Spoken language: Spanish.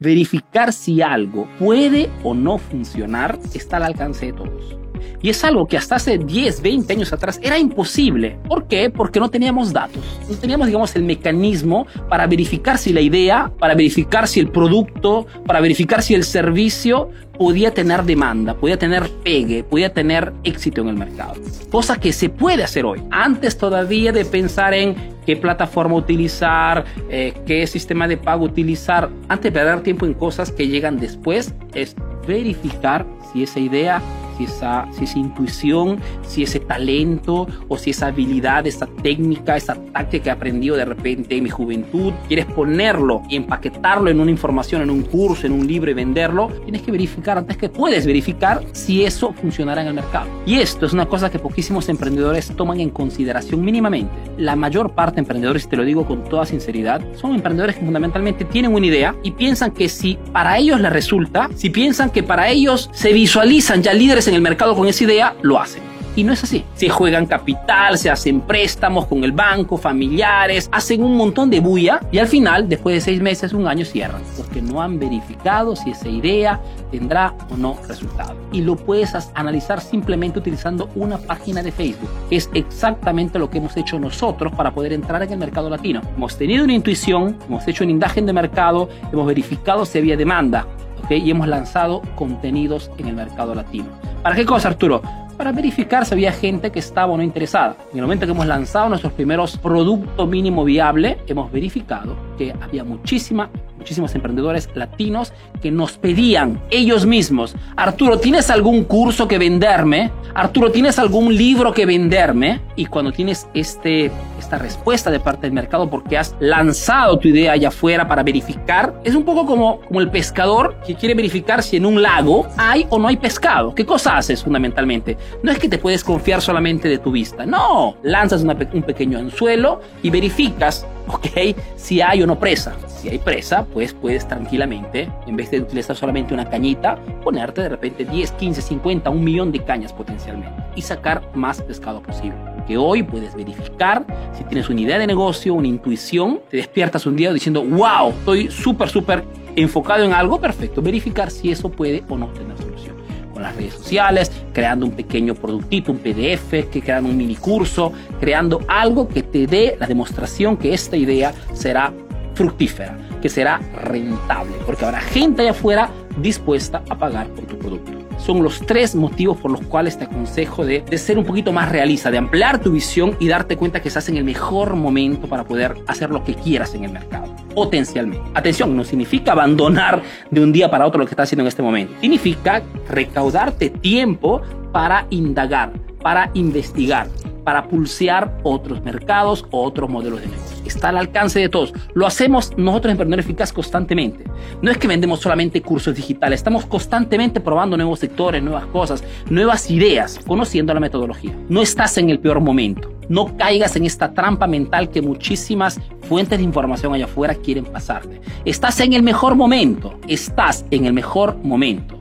Verificar si algo puede o no funcionar está al alcance de todos. Y es algo que hasta hace 10, 20 años atrás era imposible. ¿Por qué? Porque no teníamos datos. No teníamos, digamos, el mecanismo para verificar si la idea, para verificar si el producto, para verificar si el servicio podía tener demanda, podía tener pegue, podía tener éxito en el mercado. Cosa que se puede hacer hoy. Antes todavía de pensar en qué plataforma utilizar, eh, qué sistema de pago utilizar, antes de perder tiempo en cosas que llegan después, es verificar si esa idea si esa, si esa intuición, si ese talento o si esa habilidad, esa técnica, esa táctica que he aprendido de repente en mi juventud, quieres ponerlo y empaquetarlo en una información, en un curso, en un libro y venderlo, tienes que verificar antes que puedes verificar si eso funcionará en el mercado. Y esto es una cosa que poquísimos emprendedores toman en consideración mínimamente. La mayor parte de emprendedores, te lo digo con toda sinceridad, son emprendedores que fundamentalmente tienen una idea y piensan que si para ellos les resulta, si piensan que para ellos se visualizan ya líderes en el mercado con esa idea, lo hacen. Y no es así. Se juegan capital, se hacen préstamos con el banco, familiares, hacen un montón de bulla y al final, después de seis meses, un año, cierran. Porque no han verificado si esa idea tendrá o no resultado. Y lo puedes analizar simplemente utilizando una página de Facebook, que es exactamente lo que hemos hecho nosotros para poder entrar en el mercado latino. Hemos tenido una intuición, hemos hecho un indaje de mercado, hemos verificado si había demanda, y hemos lanzado contenidos en el mercado latino. ¿Para qué cosa, Arturo? Para verificar si había gente que estaba o no interesada. En el momento que hemos lanzado nuestros primeros productos mínimo viable, hemos verificado que había muchísima muchísimos emprendedores latinos que nos pedían ellos mismos, Arturo, ¿tienes algún curso que venderme? Arturo, ¿tienes algún libro que venderme? Y cuando tienes este, esta respuesta de parte del mercado porque has lanzado tu idea allá afuera para verificar, es un poco como, como el pescador que quiere verificar si en un lago hay o no hay pescado. ¿Qué cosa haces fundamentalmente? No es que te puedes confiar solamente de tu vista, no, lanzas un pequeño anzuelo y verificas, ok, si hay o no presa. Si hay presa, pues puedes tranquilamente, en vez de utilizar solamente una cañita, ponerte de repente 10, 15, 50, un millón de cañas potencialmente y sacar más pescado posible. Que hoy puedes verificar si tienes una idea de negocio, una intuición, te despiertas un día diciendo, wow, estoy súper, súper enfocado en algo, perfecto. Verificar si eso puede o no tener solución con las redes sociales, creando un pequeño productito, un PDF, que creando un mini curso, creando algo que te dé la demostración que esta idea será fructífera, que será rentable, porque habrá gente allá afuera dispuesta a pagar por tu producto. Son los tres motivos por los cuales te aconsejo de, de, ser un poquito más realista, de ampliar tu visión y darte cuenta que estás en el mejor momento para poder hacer lo que quieras en el mercado, potencialmente. Atención, no significa abandonar de un día para otro lo que estás haciendo en este momento. Significa recaudarte tiempo para indagar, para investigar, para pulsear otros mercados o otros modelos de negocio. Está al alcance de todos. Lo hacemos nosotros Emprendedores Eficaz constantemente. No es que vendemos solamente cursos digitales, estamos constantemente probando nuevos sectores, nuevas cosas, nuevas ideas, conociendo la metodología. No estás en el peor momento. No caigas en esta trampa mental que muchísimas fuentes de información allá afuera quieren pasarte. Estás en el mejor momento. Estás en el mejor momento.